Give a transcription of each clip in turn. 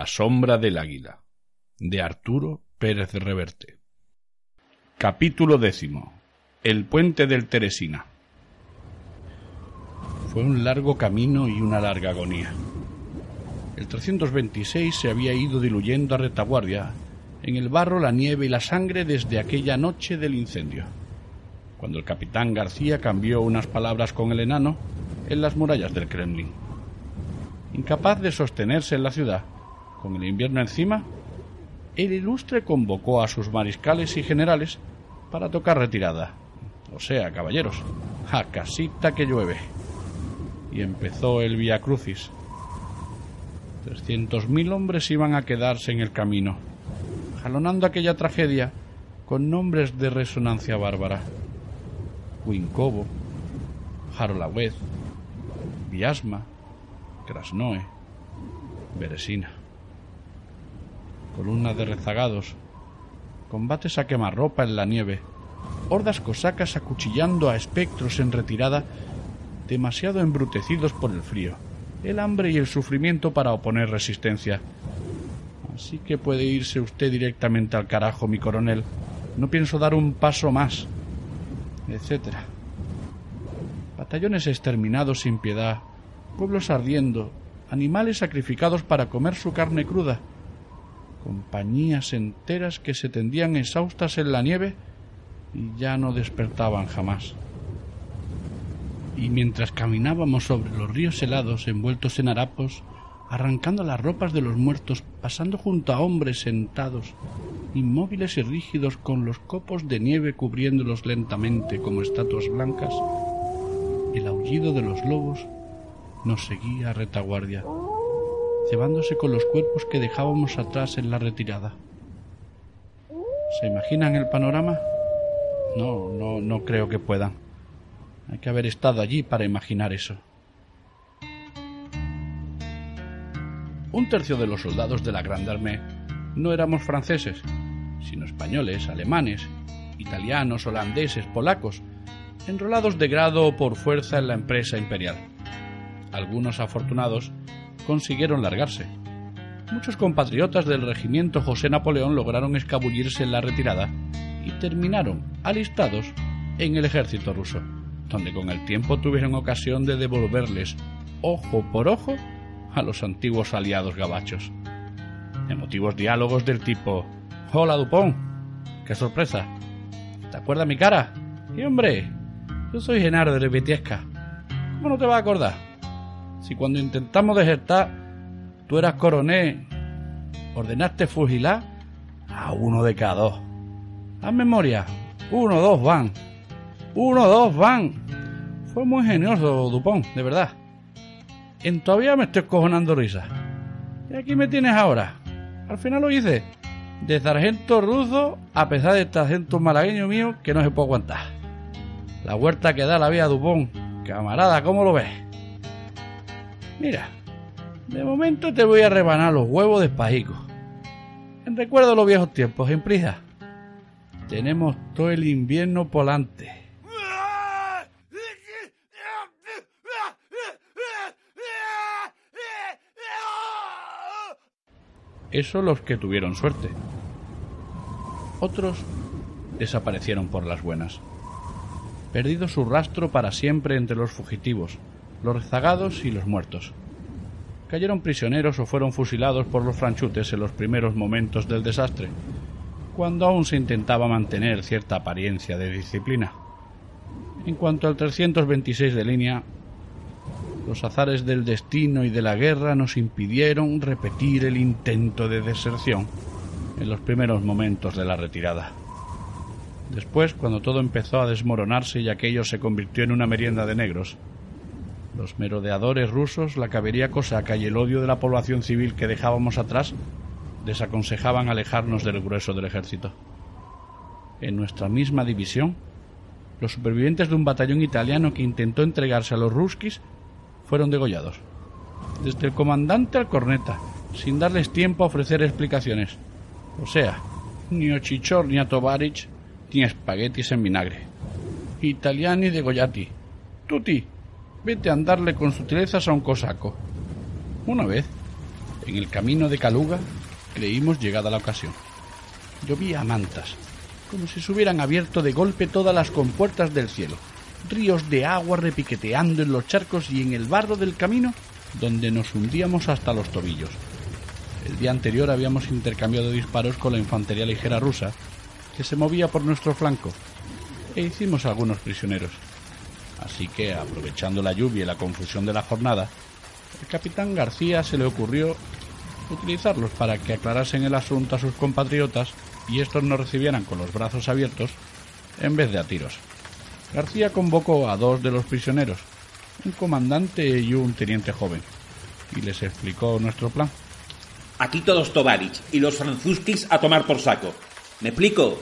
La sombra del águila de Arturo Pérez Reverte Capítulo décimo El puente del Teresina Fue un largo camino y una larga agonía. El 326 se había ido diluyendo a retaguardia en el barro, la nieve y la sangre desde aquella noche del incendio, cuando el capitán García cambió unas palabras con el enano en las murallas del Kremlin. Incapaz de sostenerse en la ciudad, con el invierno encima, el ilustre convocó a sus mariscales y generales para tocar retirada. O sea, caballeros, a casita que llueve. Y empezó el Via Crucis. Trescientos mil hombres iban a quedarse en el camino, jalonando aquella tragedia con nombres de resonancia bárbara. Winkovo, Jarolawez, Viasma, Krasnoe, Beresina columnas de rezagados, combates a quemarropa en la nieve, hordas cosacas acuchillando a espectros en retirada, demasiado embrutecidos por el frío, el hambre y el sufrimiento para oponer resistencia. Así que puede irse usted directamente al carajo, mi coronel. No pienso dar un paso más. etcétera. Batallones exterminados sin piedad, pueblos ardiendo, animales sacrificados para comer su carne cruda, compañías enteras que se tendían exhaustas en la nieve y ya no despertaban jamás. Y mientras caminábamos sobre los ríos helados envueltos en harapos, arrancando las ropas de los muertos, pasando junto a hombres sentados, inmóviles y rígidos con los copos de nieve cubriéndolos lentamente como estatuas blancas, el aullido de los lobos nos seguía a retaguardia cevándose con los cuerpos que dejábamos atrás en la retirada. ¿Se imaginan el panorama? No, no, no creo que puedan. Hay que haber estado allí para imaginar eso. Un tercio de los soldados de la Grande Armée no éramos franceses, sino españoles, alemanes, italianos, holandeses, polacos, enrolados de grado o por fuerza en la empresa imperial. Algunos afortunados consiguieron largarse. Muchos compatriotas del regimiento José Napoleón lograron escabullirse en la retirada y terminaron alistados en el ejército ruso, donde con el tiempo tuvieron ocasión de devolverles ojo por ojo a los antiguos aliados gabachos. Emotivos diálogos del tipo Hola Dupont, qué sorpresa. ¿Te acuerdas mi cara? Y hombre, yo soy Genaro de Repetiesca. ¿Cómo no te vas a acordar? Si cuando intentamos desertar, tú eras coronel, ordenaste fusilar a uno de cada dos. Haz memoria, uno, dos van. Uno, dos van. Fue muy genioso, Dupont, de verdad. En todavía me estoy cojonando risa. Y aquí me tienes ahora. Al final lo hice. De sargento ruso a pesar de este acento malagueño mío que no se puede aguantar. La huerta que da la vía Dupont. Camarada, ¿cómo lo ves? Mira, de momento te voy a rebanar los huevos de pajico. En recuerdo los viejos tiempos, en prisa. Tenemos todo el invierno polante. Eso los que tuvieron suerte. Otros desaparecieron por las buenas, perdido su rastro para siempre entre los fugitivos, los rezagados y los muertos. Cayeron prisioneros o fueron fusilados por los franchutes en los primeros momentos del desastre, cuando aún se intentaba mantener cierta apariencia de disciplina. En cuanto al 326 de línea, los azares del destino y de la guerra nos impidieron repetir el intento de deserción en los primeros momentos de la retirada. Después, cuando todo empezó a desmoronarse y aquello se convirtió en una merienda de negros, Los merodeadores rusos, la caballería cosaca y el odio de la población civil que dejábamos atrás desaconsejaban alejarnos del grueso del ejército. En nuestra misma división, los supervivientes de un batallón italiano que intentó entregarse a los ruskis fueron degollados. Desde el comandante al corneta, sin darles tiempo a ofrecer explicaciones. O sea, ni Ochichor ni a Tovarich ni espaguetis en vinagre. Italiani degollati. Tutti, vete a andarle con sutilezas a un cosaco. Una vez, en el camino de Caluga, creímos llegada la ocasión. Llovía a mantas, como si se hubieran abierto de golpe todas las compuertas del cielo. Ríos de agua repiqueteando en los charcos y en el barro del camino, donde nos hundíamos hasta los tobillos. El día anterior habíamos intercambiado disparos con la infantería ligera rusa, que se movía por nuestro flanco, e hicimos algunos prisioneros. Así que, aprovechando la lluvia y la confusión de la jornada, el capitán García se le ocurrió utilizarlos para que aclarasen el asunto a sus compatriotas y estos nos recibieran con los brazos abiertos en vez de a tiros. García convocó a dos de los prisioneros, un comandante y un teniente joven, y les explicó nuestro plan. Aquí todos Tovarich y los franzuskis a tomar por saco. ¿Me explico?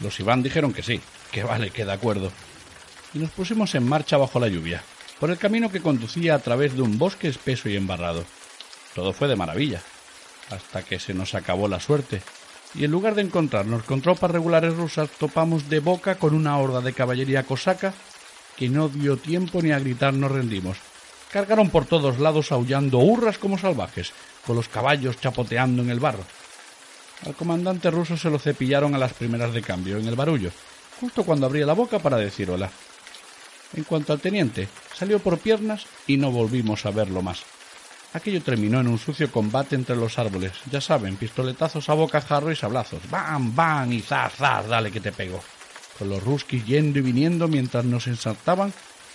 Los Iván dijeron que sí, que vale, que de acuerdo. Y nos pusimos en marcha bajo la lluvia, por el camino que conducía a través de un bosque espeso y embarrado. Todo fue de maravilla, hasta que se nos acabó la suerte, y en lugar de encontrarnos con tropas regulares rusas, topamos de boca con una horda de caballería cosaca que no dio tiempo ni a gritar nos rendimos. Cargaron por todos lados aullando hurras como salvajes, con los caballos chapoteando en el barro. Al comandante ruso se lo cepillaron a las primeras de cambio, en el barullo, justo cuando abría la boca para decir hola. En cuanto al teniente, salió por piernas y no volvimos a verlo más. Aquello terminó en un sucio combate entre los árboles. Ya saben, pistoletazos a bocajarro y sablazos. ¡Bam, bam! y ¡zas, zas! Dale que te pego. Con los ruskis yendo y viniendo mientras nos ensartaban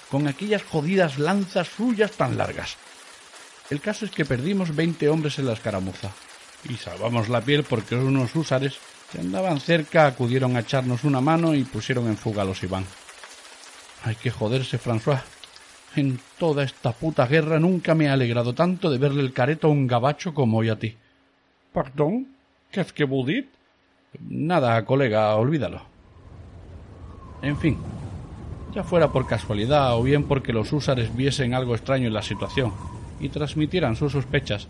con aquellas jodidas lanzas suyas tan largas. El caso es que perdimos veinte hombres en la escaramuza. Y salvamos la piel porque unos húsares que andaban cerca acudieron a echarnos una mano y pusieron en fuga a los Iván. Hay que joderse, François. En toda esta puta guerra nunca me ha alegrado tanto de verle el careto a un gabacho como hoy a ti. ¿Perdón? ¿Qué que vous Nada, colega, olvídalo. En fin, ya fuera por casualidad o bien porque los húsares viesen algo extraño en la situación y transmitieran sus sospechas,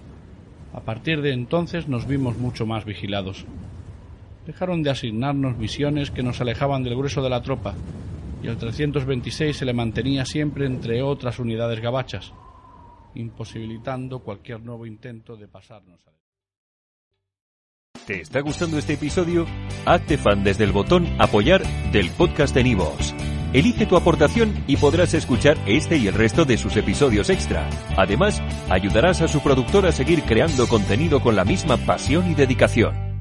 a partir de entonces nos vimos mucho más vigilados. Dejaron de asignarnos visiones que nos alejaban del grueso de la tropa y el 326 se le mantenía siempre entre otras unidades gabachas, imposibilitando cualquier nuevo intento de pasarnos a... ¿Te está gustando este episodio? Hazte fan desde el botón apoyar del podcast de Nivos. Elige tu aportación y podrás escuchar este y el resto de sus episodios extra. Además, ayudarás a su productor a seguir creando contenido con la misma pasión y dedicación.